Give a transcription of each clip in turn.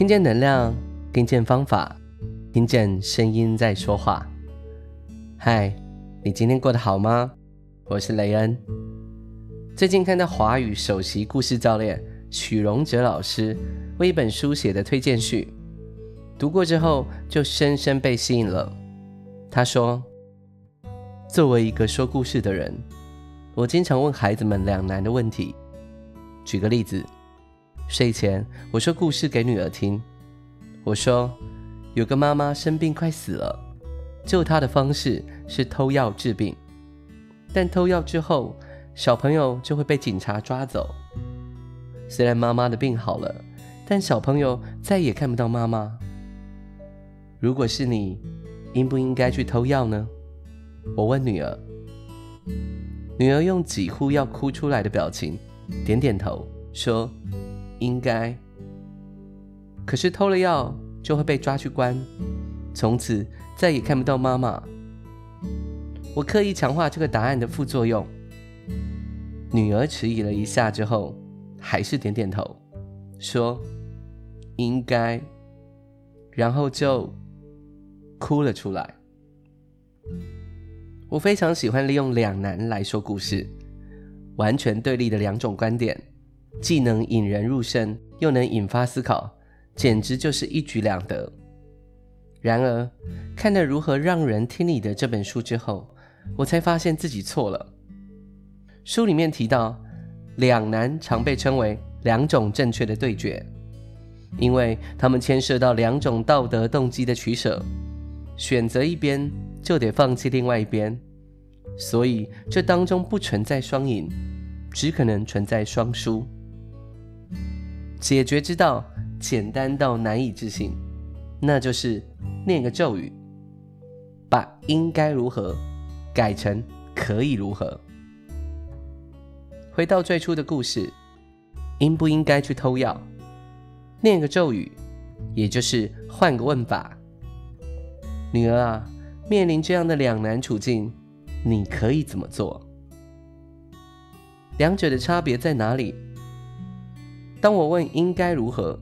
听见能量，听见方法，听见声音在说话。嗨，你今天过得好吗？我是雷恩。最近看到华语首席故事教练许荣哲老师为一本书写的推荐序，读过之后就深深被吸引了。他说：“作为一个说故事的人，我经常问孩子们两难的问题。举个例子。”睡前，我说故事给女儿听。我说，有个妈妈生病快死了，救她的方式是偷药治病，但偷药之后，小朋友就会被警察抓走。虽然妈妈的病好了，但小朋友再也看不到妈妈。如果是你，应不应该去偷药呢？我问女儿。女儿用几乎要哭出来的表情，点点头，说。应该，可是偷了药就会被抓去关，从此再也看不到妈妈。我刻意强化这个答案的副作用。女儿迟疑了一下之后，还是点点头，说应该，然后就哭了出来。我非常喜欢利用两难来说故事，完全对立的两种观点。既能引人入胜，又能引发思考，简直就是一举两得。然而，看了如何让人听你的这本书之后，我才发现自己错了。书里面提到，两难常被称为两种正确的对决，因为它们牵涉到两种道德动机的取舍，选择一边就得放弃另外一边，所以这当中不存在双赢，只可能存在双输。解决之道简单到难以置信，那就是念个咒语，把“应该如何”改成“可以如何”。回到最初的故事，应不应该去偷药？念个咒语，也就是换个问法。女儿啊，面临这样的两难处境，你可以怎么做？两者的差别在哪里？当我问应该如何，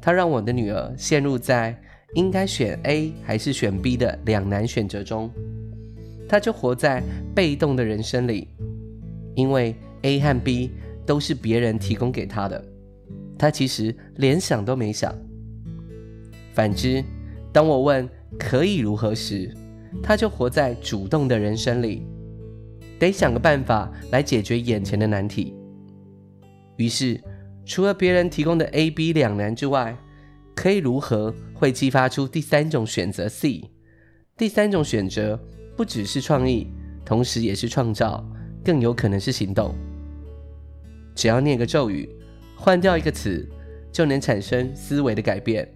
他让我的女儿陷入在应该选 A 还是选 B 的两难选择中，她就活在被动的人生里，因为 A 和 B 都是别人提供给她的，她其实连想都没想。反之，当我问可以如何时，她就活在主动的人生里，得想个办法来解决眼前的难题。于是，除了别人提供的 A、B 两难之外，可以如何会激发出第三种选择 C？第三种选择不只是创意，同时也是创造，更有可能是行动。只要念个咒语，换掉一个词，就能产生思维的改变，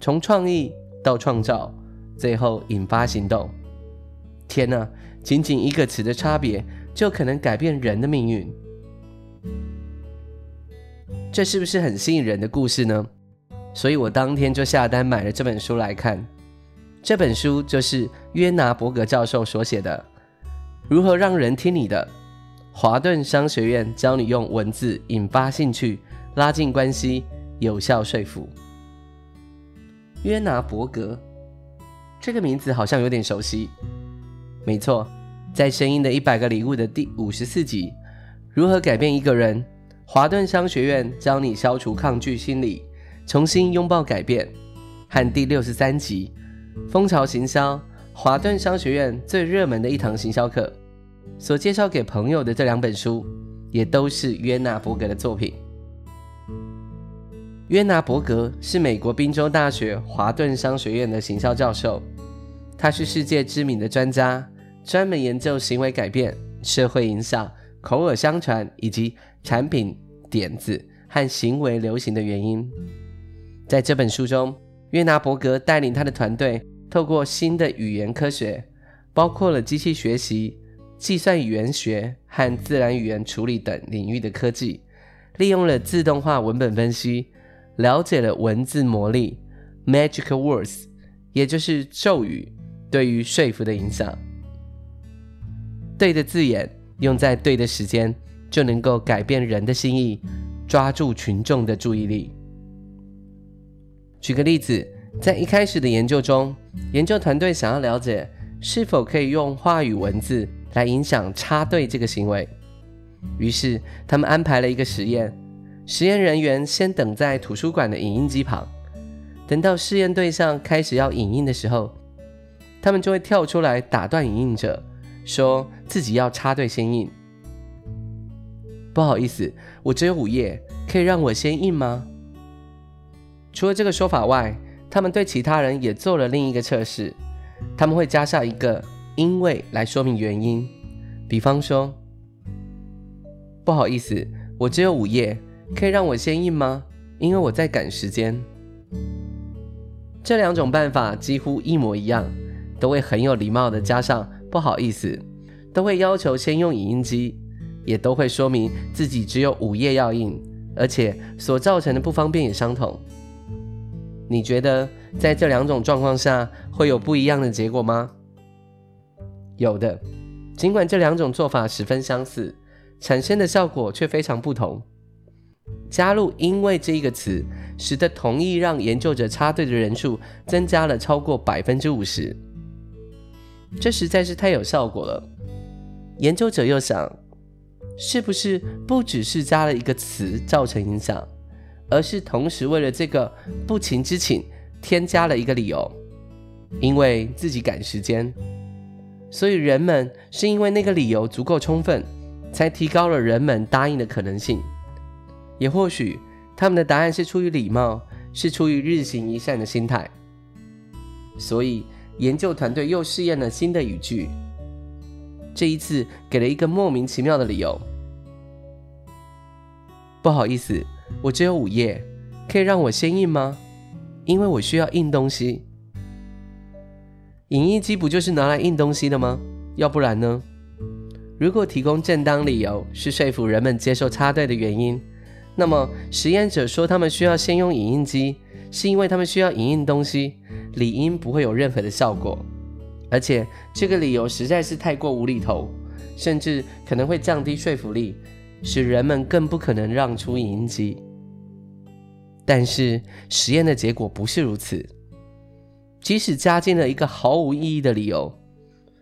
从创意到创造，最后引发行动。天哪，仅仅一个词的差别，就可能改变人的命运。这是不是很吸引人的故事呢？所以我当天就下单买了这本书来看。这本书就是约拿伯格教授所写的《如何让人听你的》，华顿商学院教你用文字引发兴趣、拉近关系、有效说服。约拿伯格这个名字好像有点熟悉。没错，在《声音的一百个礼物》的第五十四集，如何改变一个人？华顿商学院教你消除抗拒心理，重新拥抱改变。和第六十三集《蜂巢行销》，华顿商学院最热门的一堂行销课，所介绍给朋友的这两本书，也都是约纳伯格的作品。约纳伯格是美国宾州大学华顿商学院的行销教授，他是世界知名的专家，专门研究行为改变、社会影响、口耳相传以及产品点子和行为流行的原因，在这本书中，约拿伯格带领他的团队，透过新的语言科学，包括了机器学习、计算语言学和自然语言处理等领域的科技，利用了自动化文本分析，了解了文字魔力 （magic words），也就是咒语对于说服的影响。对的字眼用在对的时间。就能够改变人的心意，抓住群众的注意力。举个例子，在一开始的研究中，研究团队想要了解是否可以用话语文字来影响插队这个行为，于是他们安排了一个实验：实验人员先等在图书馆的影印机旁，等到试验对象开始要影印的时候，他们就会跳出来打断影印者，说自己要插队先印。不好意思，我只有五页，可以让我先印吗？除了这个说法外，他们对其他人也做了另一个测试。他们会加上一个“因为”来说明原因，比方说：“不好意思，我只有五页，可以让我先印吗？因为我在赶时间。”这两种办法几乎一模一样，都会很有礼貌的加上“不好意思”，都会要求先用影音机，也都会说明自己只有五页要印，而且所造成的不方便也相同。你觉得在这两种状况下会有不一样的结果吗？有的，尽管这两种做法十分相似，产生的效果却非常不同。加入“因为”这一个词，使得同意让研究者插队的人数增加了超过百分之五十，这实在是太有效果了。研究者又想，是不是不只是加了一个词造成影响？而是同时为了这个不情之请添加了一个理由，因为自己赶时间，所以人们是因为那个理由足够充分，才提高了人们答应的可能性。也或许他们的答案是出于礼貌，是出于日行一善的心态。所以研究团队又试验了新的语句，这一次给了一个莫名其妙的理由。不好意思。我只有五页，可以让我先印吗？因为我需要印东西。影印机不就是拿来印东西的吗？要不然呢？如果提供正当理由是说服人们接受插队的原因，那么实验者说他们需要先用影印机，是因为他们需要影印东西，理应不会有任何的效果。而且这个理由实在是太过无厘头，甚至可能会降低说服力。使人们更不可能让出影印机，但是实验的结果不是如此。即使加进了一个毫无意义的理由，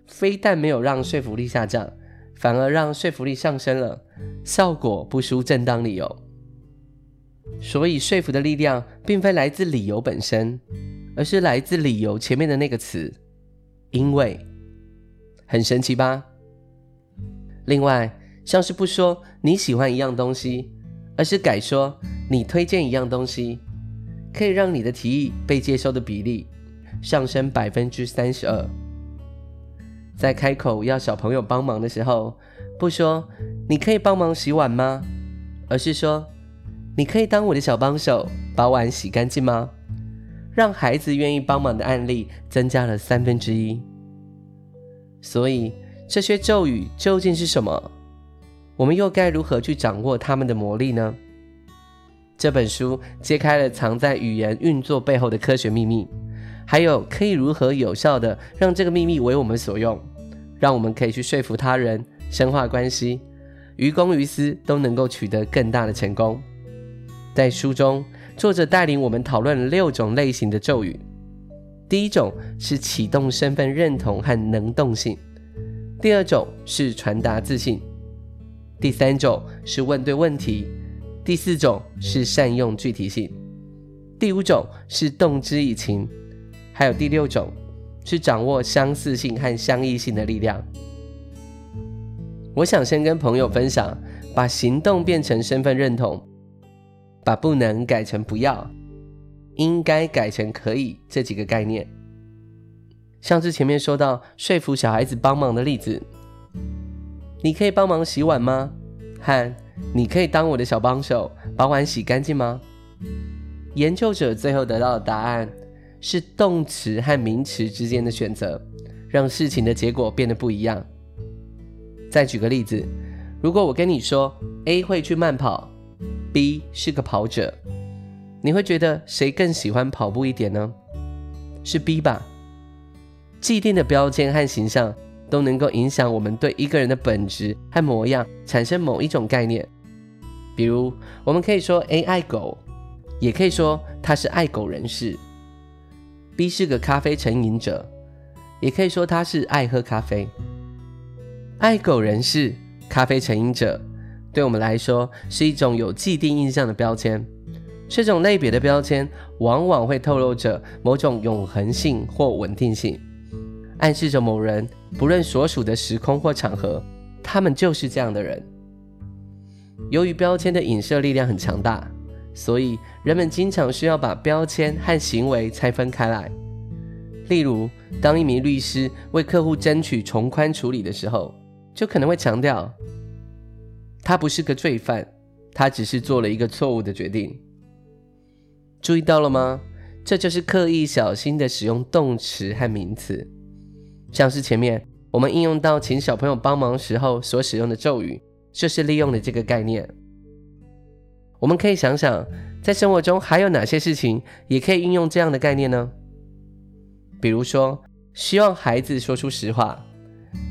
非但没有让说服力下降，反而让说服力上升了，效果不输正当理由。所以说服的力量并非来自理由本身，而是来自理由前面的那个词“因为”，很神奇吧？另外，像是不说你喜欢一样东西，而是改说你推荐一样东西，可以让你的提议被接收的比例上升百分之三十二。在开口要小朋友帮忙的时候，不说你可以帮忙洗碗吗？而是说你可以当我的小帮手，把碗洗干净吗？让孩子愿意帮忙的案例增加了三分之一。所以这些咒语究竟是什么？我们又该如何去掌握他们的魔力呢？这本书揭开了藏在语言运作背后的科学秘密，还有可以如何有效地让这个秘密为我们所用，让我们可以去说服他人、深化关系，于公于私都能够取得更大的成功。在书中，作者带领我们讨论了六种类型的咒语。第一种是启动身份认同和能动性，第二种是传达自信。第三种是问对问题，第四种是善用具体性，第五种是动之以情，还有第六种是掌握相似性和相异性的力量。我想先跟朋友分享，把行动变成身份认同，把不能改成不要，应该改成可以这几个概念。像是前面说到说服小孩子帮忙的例子。你可以帮忙洗碗吗？和你可以当我的小帮手，把碗洗干净吗？研究者最后得到的答案是动词和名词之间的选择，让事情的结果变得不一样。再举个例子，如果我跟你说 A 会去慢跑，B 是个跑者，你会觉得谁更喜欢跑步一点呢？是 B 吧？既定的标签和形象。都能够影响我们对一个人的本质和模样产生某一种概念。比如，我们可以说 A 爱狗，也可以说他是爱狗人士。B 是个咖啡成瘾者，也可以说他是爱喝咖啡。爱狗人士、咖啡成瘾者，对我们来说是一种有既定印象的标签。这种类别的标签往往会透露着某种永恒性或稳定性，暗示着某人不论所属的时空或场合，他们就是这样的人。由于标签的影射力量很强大，所以人们经常需要把标签和行为拆分开来。例如，当一名律师为客户争取从宽处理的时候，就可能会强调，他不是个罪犯，他只是做了一个错误的决定。注意到了吗？这就是刻意小心的使用动词和名词，像是前面我们应用到请小朋友帮忙时候所使用的咒语，就是利用了这个概念。我们可以想想，在生活中还有哪些事情也可以运用这样的概念呢？比如说，希望孩子说出实话，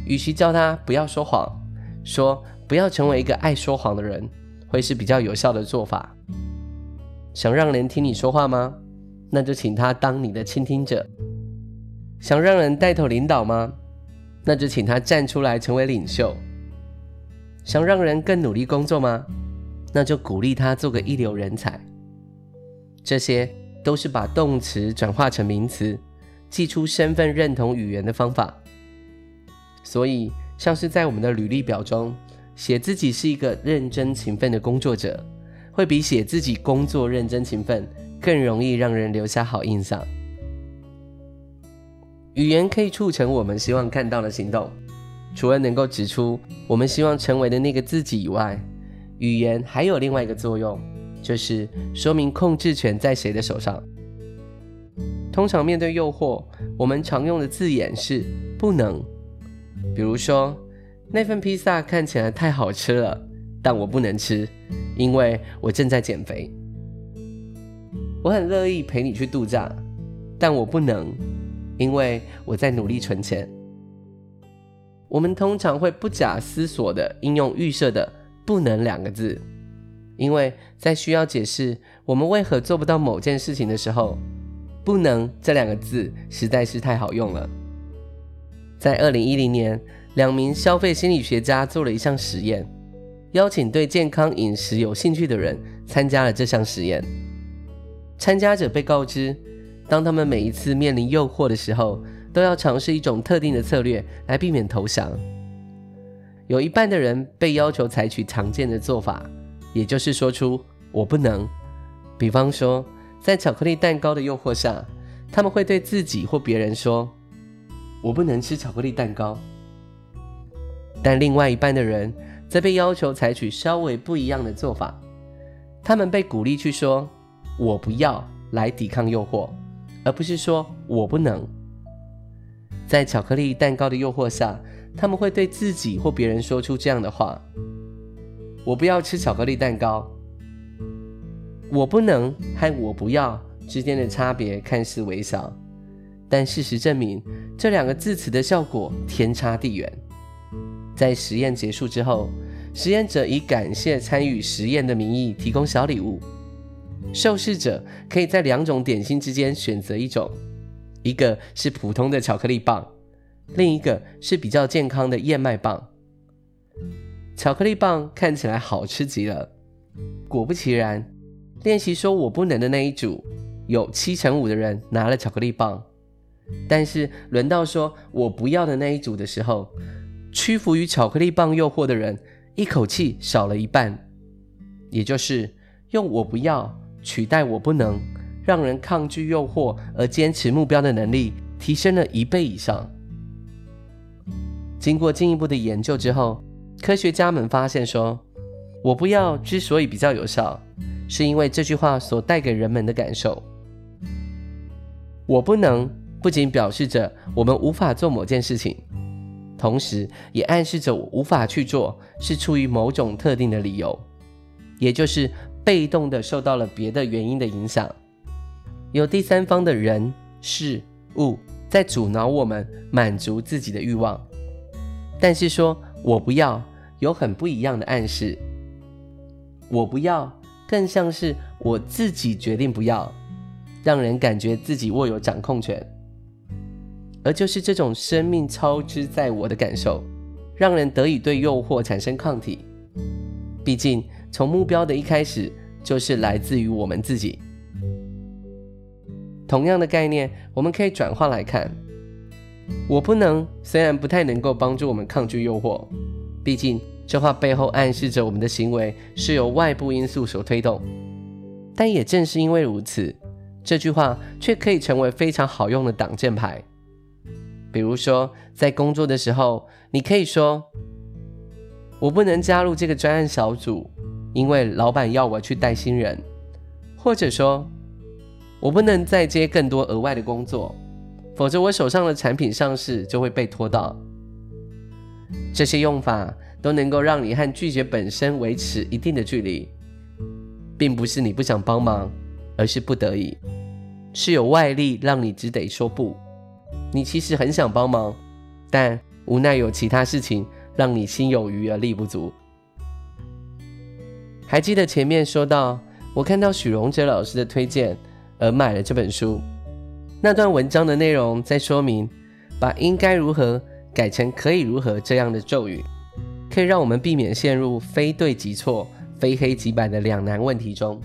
与其叫他不要说谎，说不要成为一个爱说谎的人，会是比较有效的做法。想让人听你说话吗？那就请他当你的倾听者。想让人带头领导吗？那就请他站出来成为领袖。想让人更努力工作吗？那就鼓励他做个一流人才。这些都是把动词转化成名词，寄出身份认同语言的方法。所以，像是在我们的履历表中，写自己是一个认真勤奋的工作者。会比写自己工作认真勤奋更容易让人留下好印象。语言可以促成我们希望看到的行动，除了能够指出我们希望成为的那个自己以外，语言还有另外一个作用，就是说明控制权在谁的手上。通常面对诱惑，我们常用的字眼是“不能”，比如说那份披萨看起来太好吃了，但我不能吃。因为我正在减肥，我很乐意陪你去度假，但我不能，因为我在努力存钱。我们通常会不假思索地应用预设的“不能”两个字，因为在需要解释我们为何做不到某件事情的时候，“不能”这两个字实在是太好用了。在二零一零年，两名消费心理学家做了一项实验。邀请对健康饮食有兴趣的人参加了这项实验。参加者被告知，当他们每一次面临诱惑的时候，都要尝试一种特定的策略来避免投降。有一半的人被要求采取常见的做法，也就是说出“我不能”。比方说，在巧克力蛋糕的诱惑下，他们会对自己或别人说：“我不能吃巧克力蛋糕。”但另外一半的人，则被要求采取稍微不一样的做法，他们被鼓励去说“我不要”来抵抗诱惑，而不是说“我不能”。在巧克力蛋糕的诱惑下，他们会对自己或别人说出这样的话：“我不要吃巧克力蛋糕。”“我不能”和“我不要”之间的差别看似微小，但事实证明，这两个字词的效果天差地远。在实验结束之后，实验者以感谢参与实验的名义提供小礼物。受试者可以在两种点心之间选择一种，一个是普通的巧克力棒，另一个是比较健康的燕麦棒。巧克力棒看起来好吃极了。果不其然，练习说我不能的那一组，有七成五的人拿了巧克力棒，但是轮到说我不要的那一组的时候，屈服于巧克力棒诱惑的人，一口气少了一半，也就是用“我不要”取代“我不能”，让人抗拒诱惑而坚持目标的能力提升了一倍以上。经过进一步的研究之后，科学家们发现说，“我不要”之所以比较有效，是因为这句话所带给人们的感受。“我不能”不仅表示着我们无法做某件事情。同时，也暗示着我无法去做，是出于某种特定的理由，也就是被动的受到了别的原因的影响，有第三方的人、事物在阻挠我们满足自己的欲望。但是说我不要，有很不一样的暗示。我不要，更像是我自己决定不要，让人感觉自己握有掌控权。而就是这种生命超支在我的感受，让人得以对诱惑产生抗体。毕竟，从目标的一开始，就是来自于我们自己。同样的概念，我们可以转化来看。我不能，虽然不太能够帮助我们抗拒诱惑，毕竟这话背后暗示着我们的行为是由外部因素所推动。但也正是因为如此，这句话却可以成为非常好用的挡箭牌。比如说，在工作的时候，你可以说：“我不能加入这个专案小组，因为老板要我去带新人。”或者说：“我不能再接更多额外的工作。”否则，我手上的产品上市就会被拖到。这些用法都能够让你和拒绝本身维持一定的距离，并不是你不想帮忙，而是不得已，是有外力让你只得说不。你其实很想帮忙，但无奈有其他事情让你心有余而力不足。还记得前面说到，我看到许荣哲老师的推荐而买了这本书。那段文章的内容在说明，把应该如何改成可以如何这样的咒语，可以让我们避免陷入非对即错、非黑即白的两难问题中。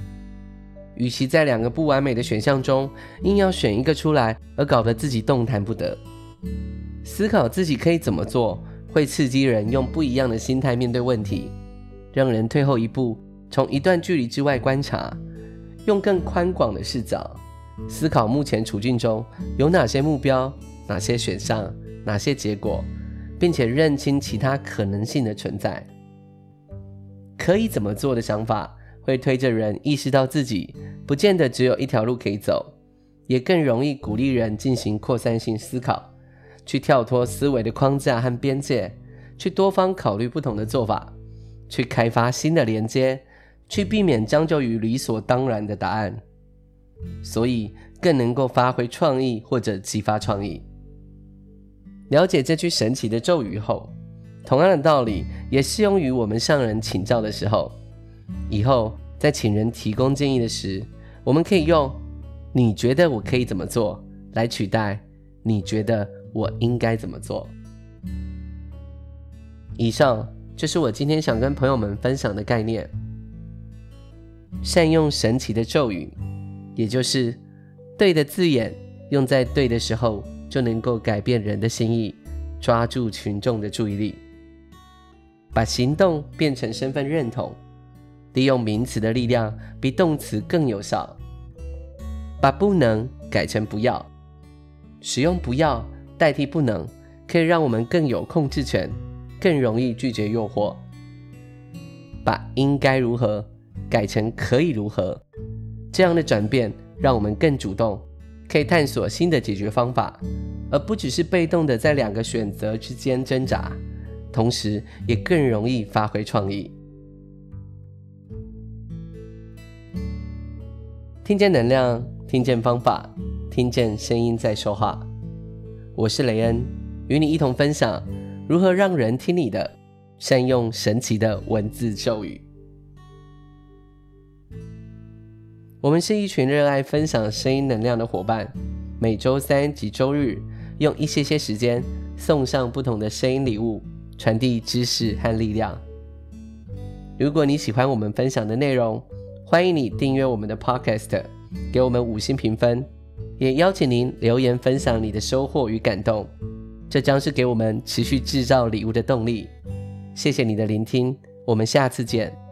与其在两个不完美的选项中硬要选一个出来，而搞得自己动弹不得，思考自己可以怎么做，会刺激人用不一样的心态面对问题，让人退后一步，从一段距离之外观察，用更宽广的视角。思考目前处境中有哪些目标、哪些选项、哪些结果，并且认清其他可能性的存在。可以怎么做的想法，会推着人意识到自己不见得只有一条路可以走，也更容易鼓励人进行扩散性思考，去跳脱思维的框架和边界，去多方考虑不同的做法，去开发新的连接，去避免将就于理所当然的答案。所以更能够发挥创意或者激发创意。了解这句神奇的咒语后，同样的道理也适用于我们向人请教的时候。以后在请人提供建议的时，我们可以用“你觉得我可以怎么做”来取代“你觉得我应该怎么做”。以上就是我今天想跟朋友们分享的概念：善用神奇的咒语。也就是，对的字眼用在对的时候，就能够改变人的心意，抓住群众的注意力，把行动变成身份认同，利用名词的力量比动词更有效，把不能改成不要，使用不要代替不能，可以让我们更有控制权，更容易拒绝诱惑，把应该如何改成可以如何。这样的转变让我们更主动，可以探索新的解决方法，而不只是被动的在两个选择之间挣扎，同时也更容易发挥创意。听见能量，听见方法，听见声音在说话。我是雷恩，与你一同分享如何让人听你的，善用神奇的文字咒语。我们是一群热爱分享声音能量的伙伴，每周三及周日用一些些时间送上不同的声音礼物，传递知识和力量。如果你喜欢我们分享的内容，欢迎你订阅我们的 Podcast，给我们五星评分，也邀请您留言分享你的收获与感动，这将是给我们持续制造礼物的动力。谢谢你的聆听，我们下次见。